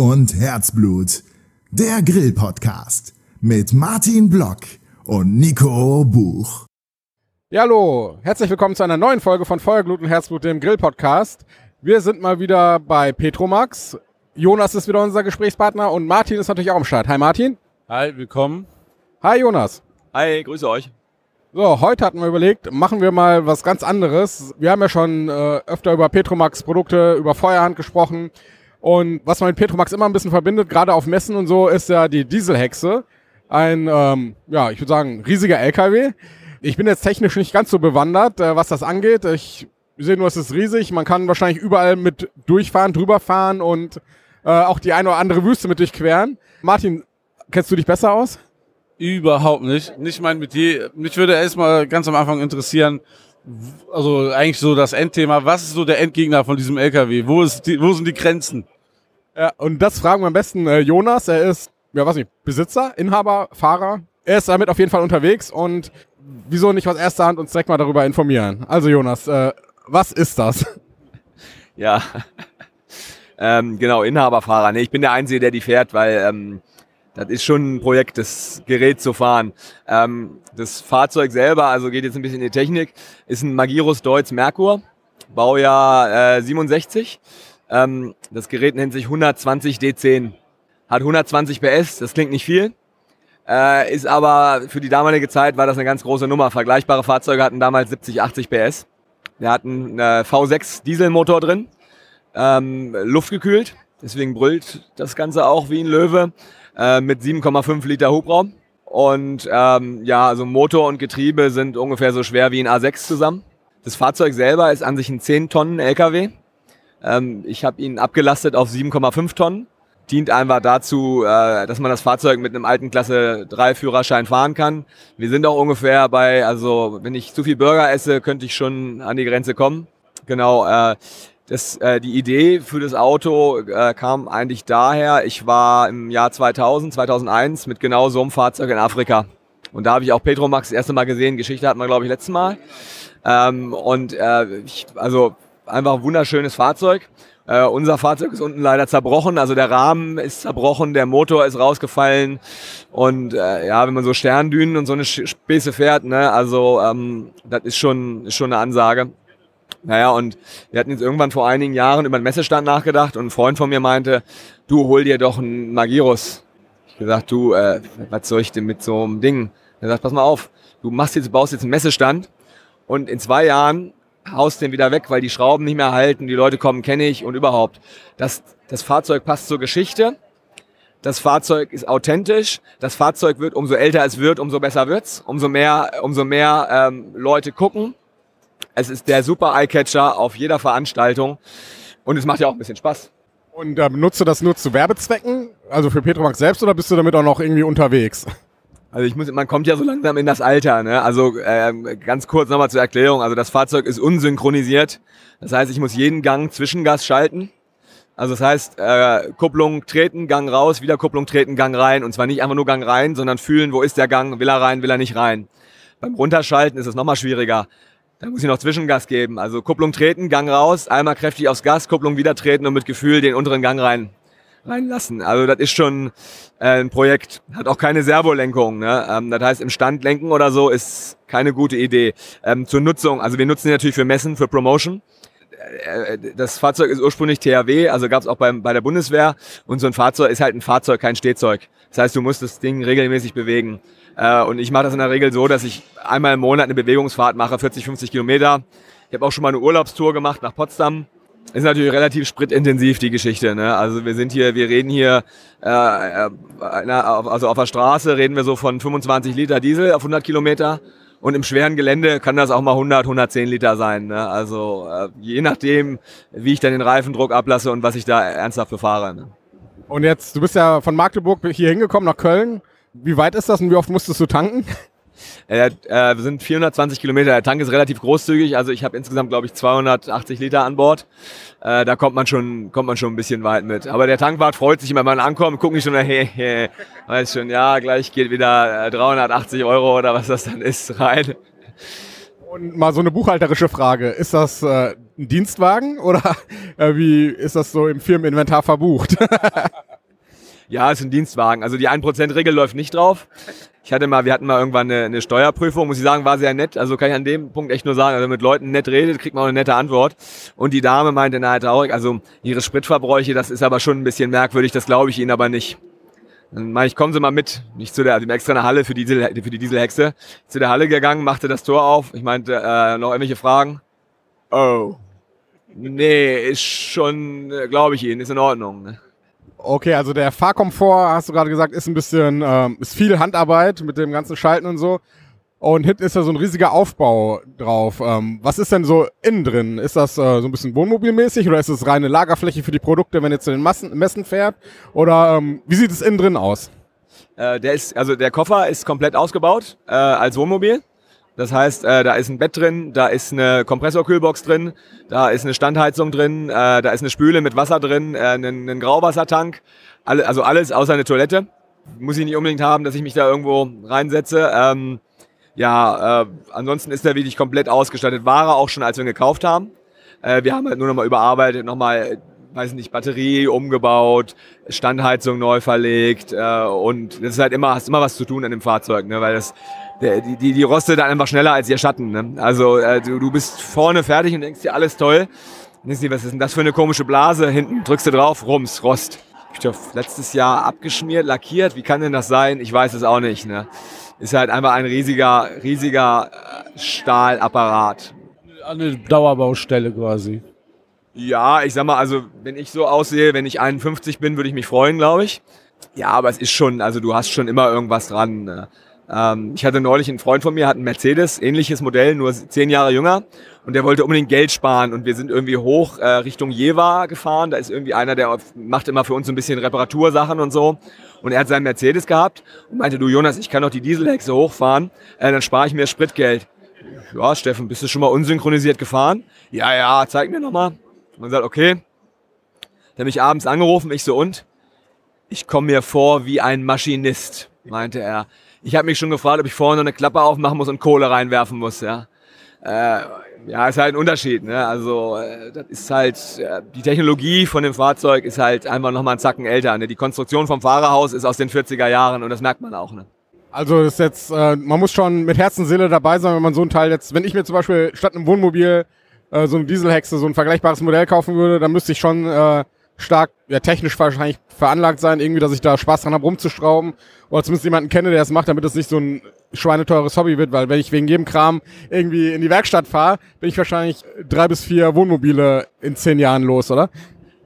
Und Herzblut. Der Grill-Podcast mit Martin Block und Nico Buch. Ja, hallo, herzlich willkommen zu einer neuen Folge von Feuer, Glut und Herzblut, dem Grill-Podcast. Wir sind mal wieder bei Petromax. Jonas ist wieder unser Gesprächspartner und Martin ist natürlich auch am Start. Hi Martin. Hi, willkommen. Hi Jonas. Hi, grüße euch. So, heute hatten wir überlegt, machen wir mal was ganz anderes. Wir haben ja schon äh, öfter über Petromax Produkte, über Feuerhand gesprochen. Und was man mit Petromax immer ein bisschen verbindet, gerade auf Messen und so, ist ja die Dieselhexe. Ein, ähm, ja, ich würde sagen, riesiger LKW. Ich bin jetzt technisch nicht ganz so bewandert, äh, was das angeht. Ich sehe nur, es ist riesig. Man kann wahrscheinlich überall mit durchfahren, drüber fahren und äh, auch die eine oder andere Wüste mit durchqueren. Martin, kennst du dich besser aus? Überhaupt nicht. Nicht mein Metier. Mich würde erstmal ganz am Anfang interessieren, also eigentlich so das Endthema, was ist so der Endgegner von diesem LKW? Wo, ist die, wo sind die Grenzen? Ja, und das fragen wir am besten äh, Jonas. Er ist, ja, weiß nicht, Besitzer, Inhaber, Fahrer. Er ist damit auf jeden Fall unterwegs und wieso nicht aus erster Hand uns direkt mal darüber informieren? Also Jonas, äh, was ist das? Ja, ähm, genau, Inhaberfahrer. Nee, ich bin der Einzige, der die fährt, weil ähm, das ist schon ein Projekt, das Gerät zu fahren. Ähm, das Fahrzeug selber, also geht jetzt ein bisschen in die Technik, ist ein Magirus Deutz Merkur, Baujahr äh, 67. Ähm, das Gerät nennt sich 120 D10. Hat 120 PS, das klingt nicht viel. Äh, ist aber für die damalige Zeit war das eine ganz große Nummer. Vergleichbare Fahrzeuge hatten damals 70, 80 PS. Wir hatten einen V6 Dieselmotor drin, ähm, luftgekühlt. Deswegen brüllt das Ganze auch wie ein Löwe äh, mit 7,5 Liter Hubraum. Und ähm, ja, also Motor und Getriebe sind ungefähr so schwer wie ein A6 zusammen. Das Fahrzeug selber ist an sich ein 10 Tonnen LKW. Ähm, ich habe ihn abgelastet auf 7,5 Tonnen. Dient einfach dazu, äh, dass man das Fahrzeug mit einem alten Klasse 3 Führerschein fahren kann. Wir sind auch ungefähr bei, also wenn ich zu viel Burger esse, könnte ich schon an die Grenze kommen. Genau, äh, das, äh, die Idee für das Auto äh, kam eigentlich daher, ich war im Jahr 2000, 2001 mit genau so einem Fahrzeug in Afrika. Und da habe ich auch Petromax das erste Mal gesehen. Geschichte hatten wir, glaube ich, letztes Mal. Ähm, und äh, ich, also einfach ein wunderschönes Fahrzeug. Äh, unser Fahrzeug ist unten leider zerbrochen, also der Rahmen ist zerbrochen, der Motor ist rausgefallen und äh, ja, wenn man so Sterndünen und so eine Späße fährt, ne, also ähm, das ist schon, ist schon eine Ansage. Naja, und wir hatten jetzt irgendwann vor einigen Jahren über den Messestand nachgedacht und ein Freund von mir meinte, du hol dir doch einen Magirus. Ich gesagt, du, äh, was soll ich denn mit so einem Ding? Er sagt, pass mal auf, du machst jetzt, baust jetzt einen Messestand und in zwei Jahren haust den wieder weg, weil die Schrauben nicht mehr halten, die Leute kommen, kenne ich und überhaupt. Das, das Fahrzeug passt zur Geschichte. Das Fahrzeug ist authentisch. Das Fahrzeug wird, umso älter es wird, umso besser wird's. Umso mehr, umso mehr ähm, Leute gucken. Es ist der super Eyecatcher auf jeder Veranstaltung und es macht ja auch ein bisschen Spaß. Und äh, benutzt du das nur zu Werbezwecken, also für Petromax selbst, oder bist du damit auch noch irgendwie unterwegs? Also ich muss, man kommt ja so langsam in das Alter. Ne? Also äh, ganz kurz nochmal zur Erklärung. Also das Fahrzeug ist unsynchronisiert. Das heißt, ich muss jeden Gang Zwischengas schalten. Also das heißt, äh, Kupplung treten, Gang raus, wieder Kupplung treten, Gang rein. Und zwar nicht einfach nur Gang rein, sondern fühlen, wo ist der Gang, will er rein, will er nicht rein. Beim Runterschalten ist es nochmal schwieriger. Da muss ich noch Zwischengas geben. Also Kupplung treten, Gang raus, einmal kräftig aufs Gas, Kupplung wieder treten und mit Gefühl den unteren Gang rein reinlassen. Also das ist schon äh, ein Projekt. Hat auch keine Servolenkung. Ne? Ähm, das heißt, im Stand lenken oder so ist keine gute Idee. Ähm, zur Nutzung, also wir nutzen ihn natürlich für Messen, für Promotion. Äh, das Fahrzeug ist ursprünglich THW, also gab es auch beim, bei der Bundeswehr. Und so ein Fahrzeug ist halt ein Fahrzeug, kein Stehzeug. Das heißt, du musst das Ding regelmäßig bewegen. Äh, und ich mache das in der Regel so, dass ich einmal im Monat eine Bewegungsfahrt mache, 40, 50 Kilometer. Ich habe auch schon mal eine Urlaubstour gemacht nach Potsdam. Ist natürlich relativ spritintensiv, die Geschichte. Ne? Also wir sind hier, wir reden hier, äh, äh also auf der Straße reden wir so von 25 Liter Diesel auf 100 Kilometer. Und im schweren Gelände kann das auch mal 100, 110 Liter sein. Ne? Also äh, je nachdem, wie ich dann den Reifendruck ablasse und was ich da ernsthaft befahre. Ne? Und jetzt, du bist ja von Magdeburg hier hingekommen nach Köln. Wie weit ist das und wie oft musstest du tanken? Äh, äh, wir sind 420 Kilometer. Der Tank ist relativ großzügig. Also ich habe insgesamt, glaube ich, 280 Liter an Bord. Äh, da kommt man schon, kommt man schon ein bisschen weit mit. Aber der Tankwart freut sich immer, wenn man ankommt, guckt nicht schon, hey, hey, weiß schon, ja, gleich geht wieder 380 äh, Euro oder was das dann ist rein. Und mal so eine buchhalterische Frage. Ist das äh, ein Dienstwagen oder äh, wie ist das so im Firmeninventar verbucht? Ja, ist ein Dienstwagen. Also die 1%-Regel läuft nicht drauf. Ich hatte mal, wir hatten mal irgendwann eine, eine Steuerprüfung, muss ich sagen, war sehr nett. Also kann ich an dem Punkt echt nur sagen, also mit Leuten nett redet, kriegt man auch eine nette Antwort. Und die Dame meinte, na traurig, also ihre Spritverbräuche, das ist aber schon ein bisschen merkwürdig, das glaube ich Ihnen aber nicht. Dann meine ich, kommen Sie mal mit. Nicht zu der, also extra eine Halle für die, Diesel, für die Dieselhexe. Zu der Halle gegangen, machte das Tor auf. Ich meinte, äh, noch irgendwelche Fragen? Oh. Nee, ist schon, äh, glaube ich Ihnen, ist in Ordnung. Ne? Okay, also der Fahrkomfort, hast du gerade gesagt, ist ein bisschen, ähm, ist viel Handarbeit mit dem ganzen Schalten und so. Und hinten ist da so ein riesiger Aufbau drauf. Ähm, was ist denn so innen drin? Ist das äh, so ein bisschen wohnmobilmäßig oder ist es reine Lagerfläche für die Produkte, wenn ihr zu den Massen, Messen fährt? Oder ähm, wie sieht es innen drin aus? Äh, der ist, also der Koffer ist komplett ausgebaut äh, als Wohnmobil. Das heißt, äh, da ist ein Bett drin, da ist eine Kompressorkühlbox drin, da ist eine Standheizung drin, äh, da ist eine Spüle mit Wasser drin, äh, ein, ein Grauwassertank, alle, also alles außer eine Toilette. Muss ich nicht unbedingt haben, dass ich mich da irgendwo reinsetze. Ähm, ja, äh, ansonsten ist der wirklich komplett ausgestattet. War er auch schon, als wir ihn gekauft haben. Äh, wir haben halt nur nochmal überarbeitet, nochmal, weiß nicht, Batterie umgebaut, Standheizung neu verlegt äh, und das ist halt immer, hast immer was zu tun an dem Fahrzeug, ne, weil das die, die, die rostet dann einfach schneller als ihr Schatten. Ne? Also äh, du, du bist vorne fertig und denkst dir, alles toll. Und denkst dir, was ist denn das für eine komische Blase? Hinten drückst du drauf, rums, Rost. Ich doch letztes Jahr abgeschmiert, lackiert. Wie kann denn das sein? Ich weiß es auch nicht. Ne? Ist halt einfach ein riesiger, riesiger äh, Stahlapparat. Eine Dauerbaustelle quasi. Ja, ich sag mal, also wenn ich so aussehe, wenn ich 51 bin, würde ich mich freuen, glaube ich. Ja, aber es ist schon, also du hast schon immer irgendwas dran. Ne? Ähm, ich hatte neulich einen Freund von mir, hat einen Mercedes, ähnliches Modell, nur zehn Jahre jünger. Und der wollte unbedingt Geld sparen. Und wir sind irgendwie hoch äh, Richtung Jever gefahren. Da ist irgendwie einer, der macht immer für uns so ein bisschen Reparatursachen und so. Und er hat seinen Mercedes gehabt und meinte, du Jonas, ich kann doch die Dieselhexe hochfahren, äh, dann spare ich mir Spritgeld. Ja, Steffen, bist du schon mal unsynchronisiert gefahren? Ja, ja, zeig mir nochmal. Man sagt, okay. Der mich abends angerufen, ich so, und? Ich komme mir vor wie ein Maschinist, meinte er ich habe mich schon gefragt, ob ich vorne eine Klappe aufmachen muss und Kohle reinwerfen muss, ja. Äh, ja, ist halt ein Unterschied, ne? Also, äh, das ist halt, äh, die Technologie von dem Fahrzeug ist halt einfach nochmal einen Zacken älter, ne? Die Konstruktion vom Fahrerhaus ist aus den 40er Jahren und das merkt man auch, ne? Also das ist jetzt, äh, man muss schon mit Herz und Seele dabei sein, wenn man so ein Teil jetzt, wenn ich mir zum Beispiel statt einem Wohnmobil äh, so eine Dieselhexe, so ein vergleichbares Modell kaufen würde, dann müsste ich schon äh, stark, ja technisch wahrscheinlich veranlagt sein, irgendwie, dass ich da Spaß dran habe, rumzuschrauben. Oder zumindest jemanden kenne, der es macht, damit es nicht so ein schweineteures Hobby wird, weil wenn ich wegen jedem Kram irgendwie in die Werkstatt fahre, bin ich wahrscheinlich drei bis vier Wohnmobile in zehn Jahren los, oder?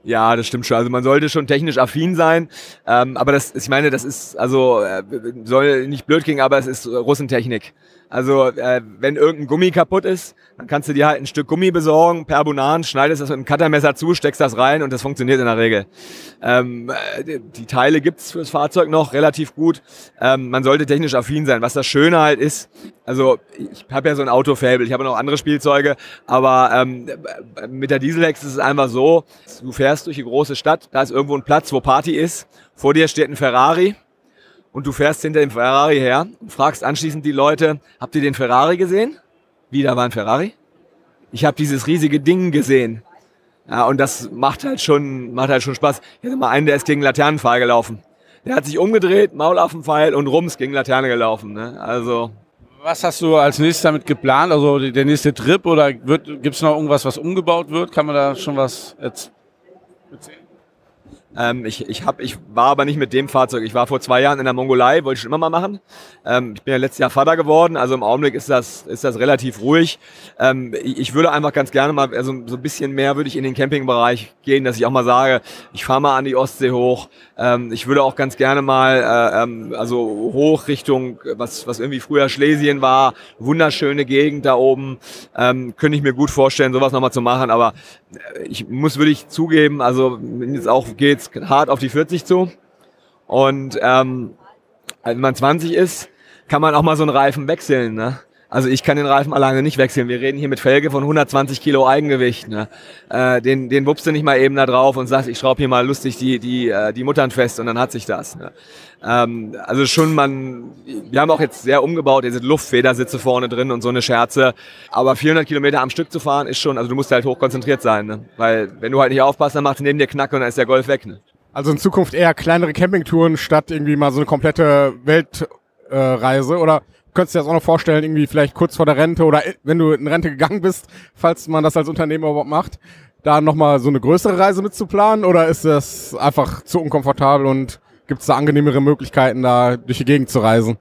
Ja, das stimmt schon. Also man sollte schon technisch affin sein. Ähm, aber das, ich meine, das ist, also äh, soll nicht blöd klingen, aber es ist Russentechnik. Also äh, wenn irgendein Gummi kaputt ist, dann kannst du dir halt ein Stück Gummi besorgen, per Bunan, schneidest das mit einem Cuttermesser zu, steckst das rein und das funktioniert in der Regel. Ähm, äh, die Teile gibt's fürs Fahrzeug noch relativ gut. Ähm, man sollte technisch affin sein. Was das Schöne halt ist, also ich habe ja so ein Autofable, ich habe noch andere Spielzeuge, aber ähm, mit der Dieselhex ist es einfach so, du fährst durch die große Stadt, da ist irgendwo ein Platz, wo Party ist, vor dir steht ein Ferrari, und du fährst hinter dem Ferrari her und fragst anschließend die Leute, habt ihr den Ferrari gesehen? Wieder war ein Ferrari? Ich habe dieses riesige Ding gesehen. Ja, und das macht halt schon, macht halt schon Spaß. Ich hatte mal einen, der ist gegen Laternenpfahl gelaufen. Der hat sich umgedreht, Maul auf den Pfeil und rums gegen Laterne gelaufen. Ne? Also. Was hast du als nächstes damit geplant? Also der nächste Trip oder gibt es noch irgendwas, was umgebaut wird? Kann man da schon was erzählen? Ähm, ich, ich, hab, ich war aber nicht mit dem Fahrzeug. Ich war vor zwei Jahren in der Mongolei, wollte ich schon immer mal machen. Ähm, ich bin ja letztes Jahr Vater geworden, also im Augenblick ist das, ist das relativ ruhig. Ähm, ich, ich würde einfach ganz gerne mal, also so ein bisschen mehr würde ich in den Campingbereich gehen, dass ich auch mal sage, ich fahre mal an die Ostsee hoch. Ähm, ich würde auch ganz gerne mal, äh, ähm, also hoch Richtung, was, was irgendwie früher Schlesien war, wunderschöne Gegend da oben. Ähm, könnte ich mir gut vorstellen, sowas nochmal zu machen, aber ich muss wirklich zugeben, also jetzt auch geht's jetzt hart auf die 40 zu. Und ähm, wenn man 20 ist, kann man auch mal so einen Reifen wechseln. Ne? Also ich kann den Reifen alleine nicht wechseln. Wir reden hier mit Felge von 120 Kilo Eigengewicht. Ne? Äh, den, den wuppst du nicht mal eben da drauf und sagst, ich schraube hier mal lustig die, die, äh, die Muttern fest und dann hat sich das. Ne? Ähm, also schon man, wir haben auch jetzt sehr umgebaut, hier sind Luftfedersitze vorne drin und so eine Scherze. Aber 400 Kilometer am Stück zu fahren ist schon, also du musst halt hochkonzentriert sein. Ne? Weil wenn du halt nicht aufpasst, dann macht neben dir Knack und dann ist der Golf weg. Ne? Also in Zukunft eher kleinere Campingtouren statt irgendwie mal so eine komplette Weltreise äh, oder könntest du dir das auch noch vorstellen, irgendwie vielleicht kurz vor der Rente oder wenn du in Rente gegangen bist, falls man das als Unternehmer überhaupt macht, da nochmal so eine größere Reise mitzuplanen oder ist das einfach zu unkomfortabel und gibt es da angenehmere Möglichkeiten, da durch die Gegend zu reisen?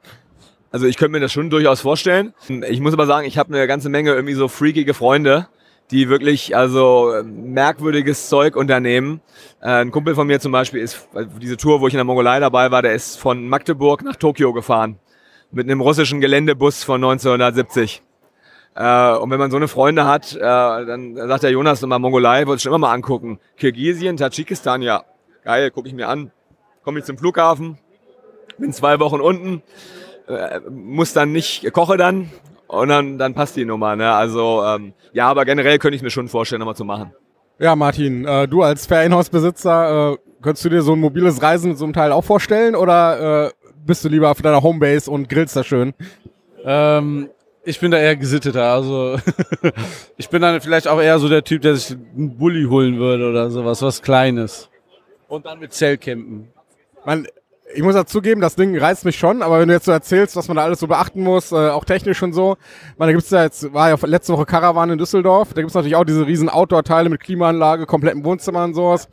Also ich könnte mir das schon durchaus vorstellen. Ich muss aber sagen, ich habe eine ganze Menge irgendwie so freakige Freunde, die wirklich also merkwürdiges Zeug unternehmen. Äh, ein Kumpel von mir zum Beispiel ist, diese Tour, wo ich in der Mongolei dabei war, der ist von Magdeburg nach Tokio gefahren mit einem russischen Geländebus von 1970. Äh, und wenn man so eine Freunde hat, äh, dann sagt der Jonas nochmal, Mongolei, wollte ich schon immer mal angucken. Kirgisien, Tadschikistan, ja, geil, gucke ich mir an. Komme ich zum Flughafen, bin zwei Wochen unten, äh, muss dann nicht, koche dann und dann, dann passt die Nummer. Ne? Also ähm, ja, aber generell könnte ich mir schon vorstellen, nochmal zu machen. Ja, Martin, äh, du als Ferienhausbesitzer, äh, könntest du dir so ein mobiles Reisen mit so einem Teil auch vorstellen oder äh, bist du lieber auf deiner Homebase und grillst da schön? Ähm, ich bin da eher gesitteter. Also ich bin dann vielleicht auch eher so der Typ, der sich einen Bulli holen würde oder sowas, was Kleines. Und dann mit Zellcampen. Man, ich muss dazugeben, das Ding reizt mich schon, aber wenn du jetzt so erzählst, was man da alles so beachten muss, äh, auch technisch und so, man, da gibt's ja jetzt, war ja letzte Woche Caravan in Düsseldorf, da gibt's natürlich auch diese riesen Outdoor-Teile mit Klimaanlage, komplettem Wohnzimmer und sowas.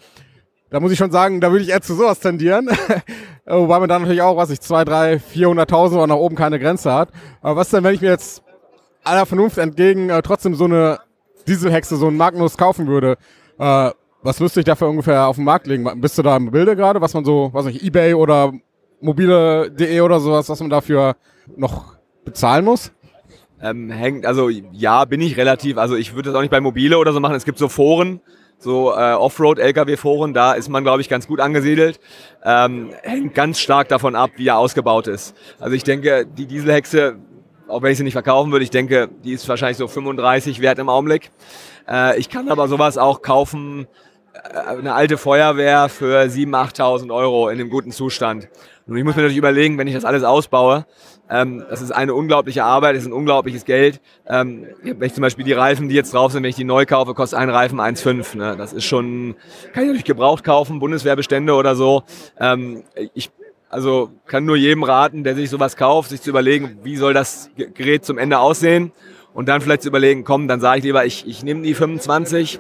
Da muss ich schon sagen, da würde ich eher zu sowas tendieren. Wobei man dann natürlich auch, was ich, zwei, drei, 400.000 oder nach oben keine Grenze hat. Aber was denn, wenn ich mir jetzt aller Vernunft entgegen äh, trotzdem so eine Dieselhexe, so einen Magnus kaufen würde? Äh, was müsste ich dafür ungefähr auf den Markt legen? Bist du da im Bilde gerade, was man so, was nicht, Ebay oder mobile.de oder sowas, was man dafür noch bezahlen muss? Ähm, hängt, also ja, bin ich relativ, also ich würde das auch nicht bei Mobile oder so machen. Es gibt so Foren, so äh, Offroad-Lkw-Foren, da ist man, glaube ich, ganz gut angesiedelt. Ähm, hängt ganz stark davon ab, wie er ausgebaut ist. Also ich denke, die Dieselhexe, auch wenn ich sie nicht verkaufen würde, ich denke, die ist wahrscheinlich so 35 wert im Augenblick. Äh, ich kann aber sowas auch kaufen, äh, eine alte Feuerwehr für 7.000, 8.000 Euro in einem guten Zustand. Und ich muss mir natürlich überlegen, wenn ich das alles ausbaue, ähm, das ist eine unglaubliche Arbeit, das ist ein unglaubliches Geld. Ähm, wenn ich zum Beispiel die Reifen, die jetzt drauf sind, wenn ich die neu kaufe, kostet ein Reifen 1,5. Ne? Das ist schon, kann ich natürlich gebraucht kaufen, Bundeswehrbestände oder so. Ähm, ich also kann nur jedem raten, der sich sowas kauft, sich zu überlegen, wie soll das Gerät zum Ende aussehen und dann vielleicht zu überlegen, komm, dann sage ich lieber, ich, ich nehme die 25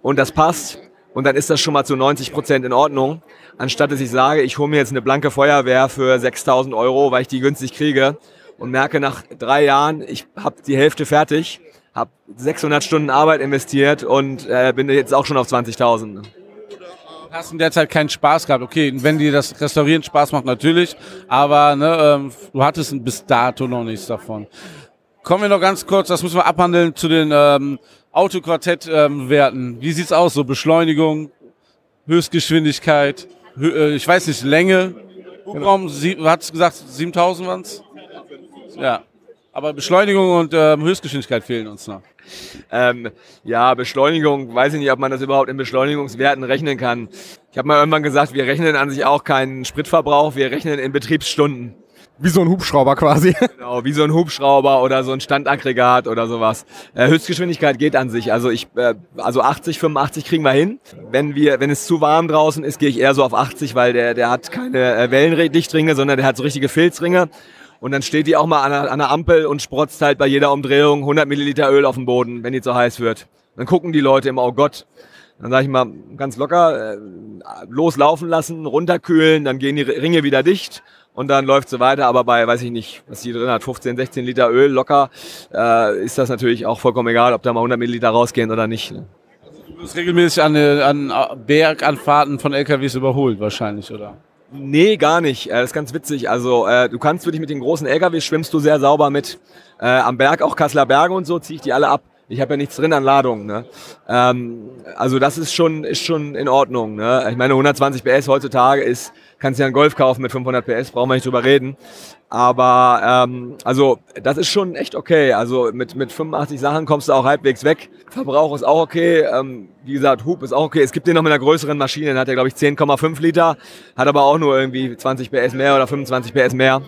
und das passt und dann ist das schon mal zu 90 Prozent in Ordnung anstatt dass ich sage, ich hole mir jetzt eine blanke Feuerwehr für 6000 Euro, weil ich die günstig kriege und merke nach drei Jahren, ich habe die Hälfte fertig, habe 600 Stunden Arbeit investiert und äh, bin jetzt auch schon auf 20.000. Hast in der Zeit keinen Spaß gehabt. Okay, wenn dir das Restaurieren Spaß macht, natürlich, aber ne, ähm, du hattest bis dato noch nichts davon. Kommen wir noch ganz kurz, das müssen wir abhandeln, zu den ähm, Autoquartett-Werten. Ähm, Wie sieht's aus, so Beschleunigung, Höchstgeschwindigkeit? Äh, ich weiß nicht, Länge, Hubraum, hat es gesagt, 7000 waren es? Ja. Aber Beschleunigung und ähm, Höchstgeschwindigkeit fehlen uns noch. Ähm, ja, Beschleunigung, weiß ich nicht, ob man das überhaupt in Beschleunigungswerten rechnen kann. Ich habe mal irgendwann gesagt, wir rechnen an sich auch keinen Spritverbrauch, wir rechnen in Betriebsstunden. Wie so ein Hubschrauber quasi. Genau, wie so ein Hubschrauber oder so ein Standaggregat oder sowas. Äh, Höchstgeschwindigkeit geht an sich. Also ich, äh, also 80, 85 kriegen wir hin. Wenn wir, wenn es zu warm draußen ist, gehe ich eher so auf 80, weil der, der hat keine äh, Wellendichtringe, sondern der hat so richtige Filzringe. Und dann steht die auch mal an der, an der Ampel und sprotzt halt bei jeder Umdrehung 100 Milliliter Öl auf dem Boden, wenn die zu heiß wird. Dann gucken die Leute immer, oh Gott. Dann sage ich mal ganz locker, äh, loslaufen lassen, runterkühlen, dann gehen die Ringe wieder dicht und dann läuft so weiter. Aber bei, weiß ich nicht, was die drin hat, 15, 16 Liter Öl locker, äh, ist das natürlich auch vollkommen egal, ob da mal 100 Milliliter rausgehen oder nicht. Ne? Du bist regelmäßig an, äh, an Berganfahrten von LKWs überholt wahrscheinlich, oder? Nee, gar nicht. Äh, das ist ganz witzig. Also äh, du kannst wirklich mit den großen LKWs schwimmst du sehr sauber mit. Äh, am Berg auch Kasseler Berge und so ziehe ich die alle ab. Ich habe ja nichts drin an Ladung. Ne? Ähm, also das ist schon, ist schon in Ordnung. Ne? Ich meine, 120 PS heutzutage ist, kannst ja einen Golf kaufen mit 500 PS, brauchen wir nicht drüber reden. Aber ähm, also das ist schon echt okay. Also mit, mit 85 Sachen kommst du auch halbwegs weg. Verbrauch ist auch okay. Ähm, wie gesagt, Hub ist auch okay. Es gibt den noch mit einer größeren Maschine, den hat er glaube ich 10,5 Liter, hat aber auch nur irgendwie 20 PS mehr oder 25 PS mehr.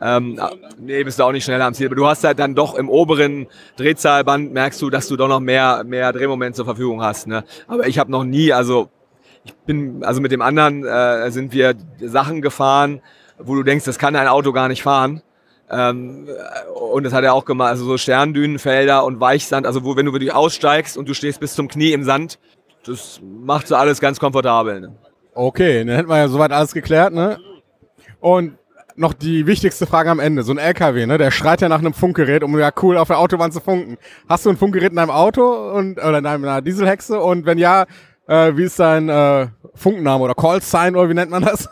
Ähm, nee, bist du auch nicht schneller am Ziel. Aber du hast halt dann doch im oberen Drehzahlband merkst du, dass du doch noch mehr, mehr Drehmoment zur Verfügung hast. Ne? Aber ich habe noch nie, also ich bin, also mit dem anderen äh, sind wir Sachen gefahren, wo du denkst, das kann ein Auto gar nicht fahren. Ähm, und das hat er auch gemacht, also so Sterndünenfelder und Weichsand, also wo, wenn du wirklich aussteigst und du stehst bis zum Knie im Sand, das macht so alles ganz komfortabel. Ne? Okay, dann hätten wir ja soweit alles geklärt, ne? Und noch die wichtigste Frage am Ende. So ein LKW, ne? Der schreit ja nach einem Funkgerät, um ja cool auf der Autobahn zu funken. Hast du ein Funkgerät in deinem Auto und oder in deiner Dieselhexe? Und wenn ja, äh, wie ist dein äh, Funkname oder Call Sign oder wie nennt man das?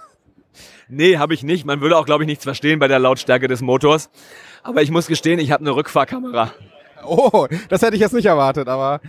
Nee, habe ich nicht. Man würde auch, glaube ich, nichts verstehen bei der Lautstärke des Motors. Aber ich muss gestehen, ich habe eine Rückfahrkamera. Oh, das hätte ich jetzt nicht erwartet, aber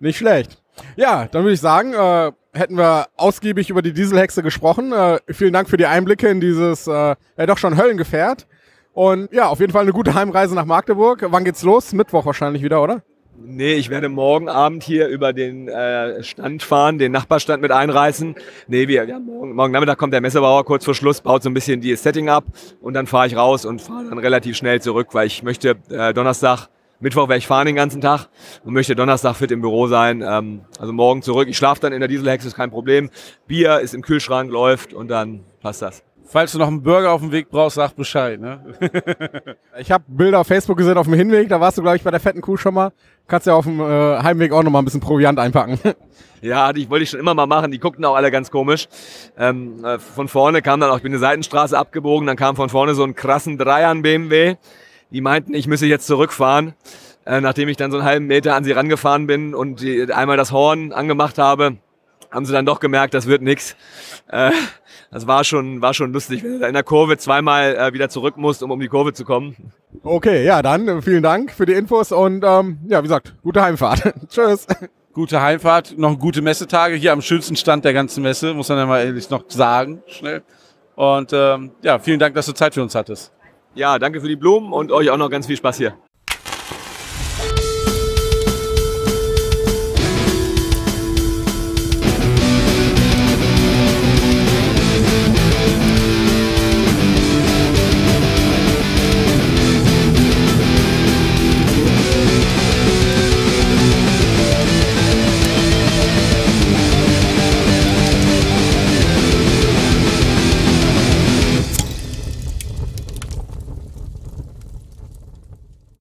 nicht schlecht. Ja, dann würde ich sagen, äh, hätten wir ausgiebig über die Dieselhexe gesprochen. Äh, vielen Dank für die Einblicke in dieses äh, ja doch schon Höllengefährt. Und ja, auf jeden Fall eine gute Heimreise nach Magdeburg. Wann geht's los? Mittwoch wahrscheinlich wieder, oder? Nee, ich werde morgen Abend hier über den äh, Stand fahren, den Nachbarstand mit einreißen. Nee, wir, ja, morgen, morgen Nachmittag kommt der Messebauer kurz vor Schluss, baut so ein bisschen die Setting ab und dann fahre ich raus und fahre dann relativ schnell zurück, weil ich möchte äh, Donnerstag, Mittwoch werde ich fahren den ganzen Tag und möchte Donnerstag fit im Büro sein. Ähm, also morgen zurück. Ich schlafe dann in der Dieselhexe, ist kein Problem. Bier ist im Kühlschrank, läuft und dann passt das. Falls du noch einen Burger auf dem Weg brauchst, sag Bescheid. Ne? ich habe Bilder auf Facebook gesehen auf dem Hinweg, da warst du, glaube ich, bei der fetten Kuh schon mal. Kannst ja auf dem äh, Heimweg auch noch mal ein bisschen Proviant einpacken. Ja, die wollte ich schon immer mal machen. Die guckten auch alle ganz komisch. Ähm, äh, von vorne kam dann auch, ich bin eine Seitenstraße abgebogen, dann kam von vorne so ein krassen Dreiern BMW. Die meinten, ich müsse jetzt zurückfahren. Äh, nachdem ich dann so einen halben Meter an sie rangefahren bin und die, einmal das Horn angemacht habe, haben sie dann doch gemerkt, das wird nix. Äh, das war schon, war schon lustig, wenn du in der Kurve zweimal äh, wieder zurück musst, um um die Kurve zu kommen. Okay, ja, dann äh, vielen Dank für die Infos und ähm, ja, wie gesagt, gute Heimfahrt. Tschüss. Gute Heimfahrt, noch gute Messetage hier am schönsten Stand der ganzen Messe, muss man ja mal ehrlich noch sagen, schnell. Und ähm, ja, vielen Dank, dass du Zeit für uns hattest. Ja, danke für die Blumen und euch auch noch ganz viel Spaß hier.